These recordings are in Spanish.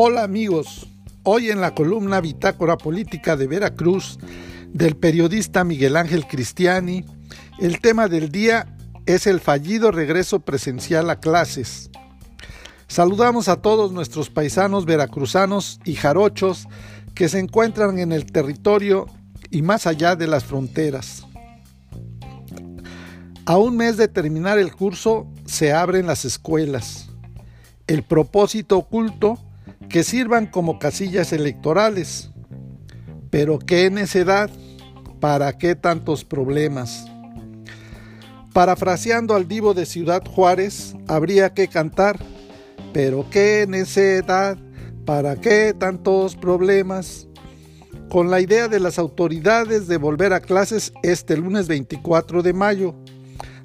Hola amigos, hoy en la columna Bitácora Política de Veracruz del periodista Miguel Ángel Cristiani, el tema del día es el fallido regreso presencial a clases. Saludamos a todos nuestros paisanos veracruzanos y jarochos que se encuentran en el territorio y más allá de las fronteras. A un mes de terminar el curso se abren las escuelas. El propósito oculto que sirvan como casillas electorales. Pero qué necedad, ¿para qué tantos problemas? Parafraseando al divo de Ciudad Juárez, habría que cantar, pero qué necedad, ¿para qué tantos problemas? Con la idea de las autoridades de volver a clases este lunes 24 de mayo,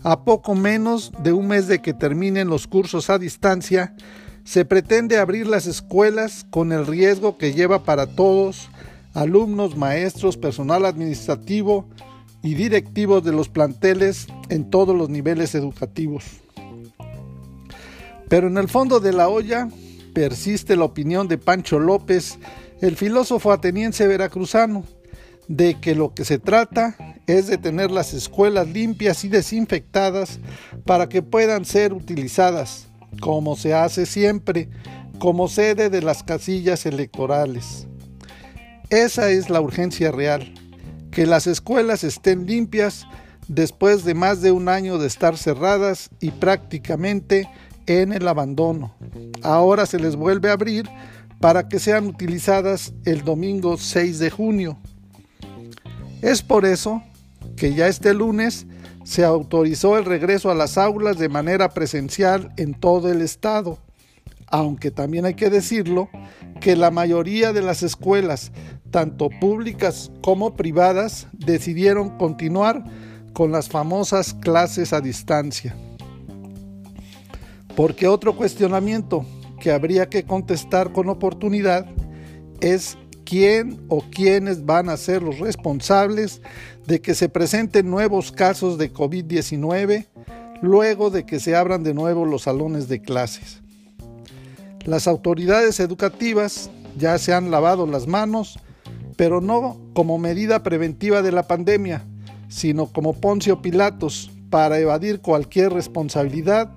a poco menos de un mes de que terminen los cursos a distancia, se pretende abrir las escuelas con el riesgo que lleva para todos, alumnos, maestros, personal administrativo y directivos de los planteles en todos los niveles educativos. Pero en el fondo de la olla persiste la opinión de Pancho López, el filósofo ateniense veracruzano, de que lo que se trata es de tener las escuelas limpias y desinfectadas para que puedan ser utilizadas, como se hace siempre, como sede de las casillas electorales. Esa es la urgencia real, que las escuelas estén limpias después de más de un año de estar cerradas y prácticamente en el abandono. Ahora se les vuelve a abrir para que sean utilizadas el domingo 6 de junio. Es por eso que ya este lunes se autorizó el regreso a las aulas de manera presencial en todo el estado, aunque también hay que decirlo que la mayoría de las escuelas, tanto públicas como privadas, decidieron continuar con las famosas clases a distancia. Porque otro cuestionamiento que habría que contestar con oportunidad es quién o quiénes van a ser los responsables de que se presenten nuevos casos de COVID-19 luego de que se abran de nuevo los salones de clases. Las autoridades educativas ya se han lavado las manos, pero no como medida preventiva de la pandemia, sino como Poncio Pilatos para evadir cualquier responsabilidad,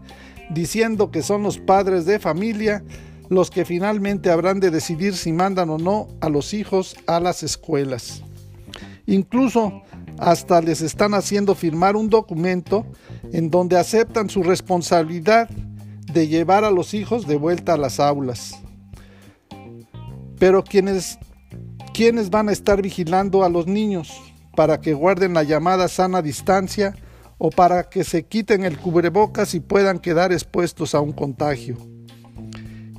diciendo que son los padres de familia los que finalmente habrán de decidir si mandan o no a los hijos a las escuelas. Incluso hasta les están haciendo firmar un documento en donde aceptan su responsabilidad de llevar a los hijos de vuelta a las aulas. Pero quienes, ¿quiénes van a estar vigilando a los niños para que guarden la llamada sana distancia o para que se quiten el cubrebocas y puedan quedar expuestos a un contagio?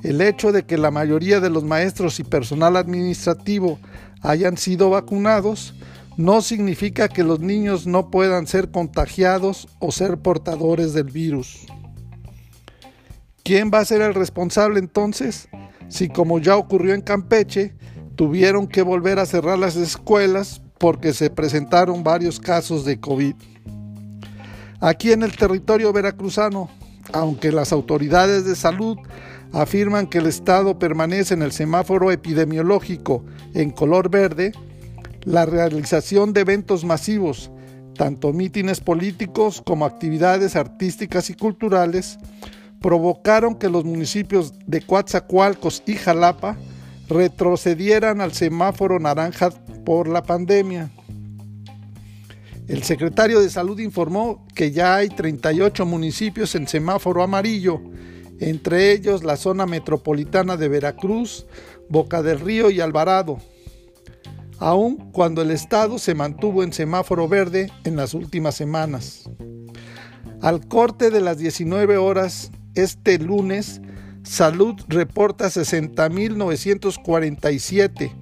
El hecho de que la mayoría de los maestros y personal administrativo hayan sido vacunados no significa que los niños no puedan ser contagiados o ser portadores del virus. ¿Quién va a ser el responsable entonces si como ya ocurrió en Campeche, tuvieron que volver a cerrar las escuelas porque se presentaron varios casos de COVID? Aquí en el territorio veracruzano, aunque las autoridades de salud afirman que el Estado permanece en el semáforo epidemiológico en color verde, la realización de eventos masivos, tanto mítines políticos como actividades artísticas y culturales, provocaron que los municipios de Coatzacoalcos y Jalapa retrocedieran al semáforo naranja por la pandemia. El secretario de Salud informó que ya hay 38 municipios en semáforo amarillo entre ellos la zona metropolitana de Veracruz, Boca del Río y Alvarado, aun cuando el estado se mantuvo en semáforo verde en las últimas semanas. Al corte de las 19 horas este lunes, Salud reporta 60.947,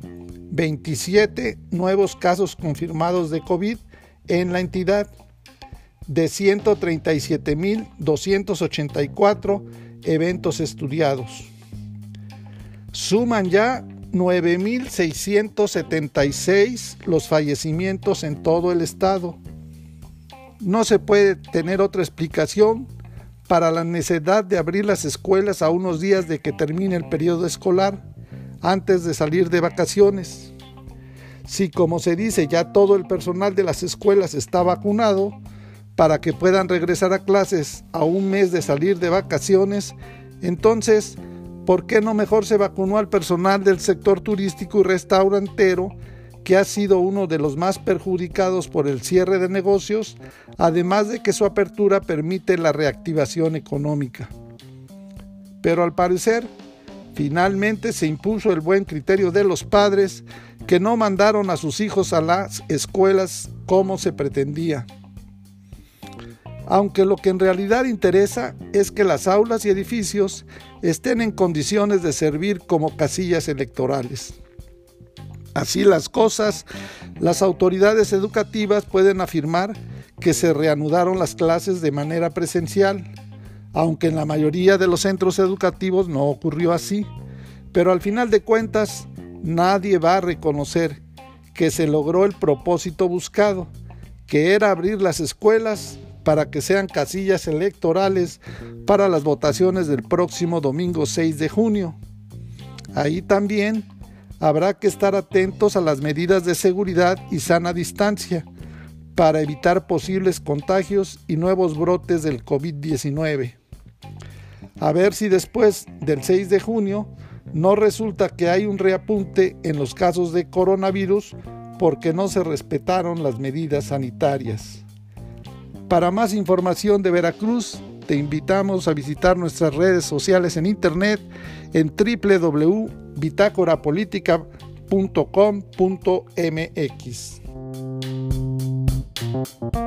27 nuevos casos confirmados de COVID en la entidad, de 137.284 eventos estudiados. Suman ya 9.676 los fallecimientos en todo el estado. No se puede tener otra explicación para la necesidad de abrir las escuelas a unos días de que termine el periodo escolar, antes de salir de vacaciones. Si, como se dice, ya todo el personal de las escuelas está vacunado, para que puedan regresar a clases a un mes de salir de vacaciones, entonces, ¿por qué no mejor se vacunó al personal del sector turístico y restaurantero, que ha sido uno de los más perjudicados por el cierre de negocios, además de que su apertura permite la reactivación económica? Pero al parecer, finalmente se impuso el buen criterio de los padres que no mandaron a sus hijos a las escuelas como se pretendía aunque lo que en realidad interesa es que las aulas y edificios estén en condiciones de servir como casillas electorales. Así las cosas, las autoridades educativas pueden afirmar que se reanudaron las clases de manera presencial, aunque en la mayoría de los centros educativos no ocurrió así. Pero al final de cuentas, nadie va a reconocer que se logró el propósito buscado, que era abrir las escuelas para que sean casillas electorales para las votaciones del próximo domingo 6 de junio. Ahí también habrá que estar atentos a las medidas de seguridad y sana distancia para evitar posibles contagios y nuevos brotes del COVID-19. A ver si después del 6 de junio no resulta que hay un reapunte en los casos de coronavirus porque no se respetaron las medidas sanitarias. Para más información de Veracruz, te invitamos a visitar nuestras redes sociales en internet en www.bitácorapolítica.com.mx.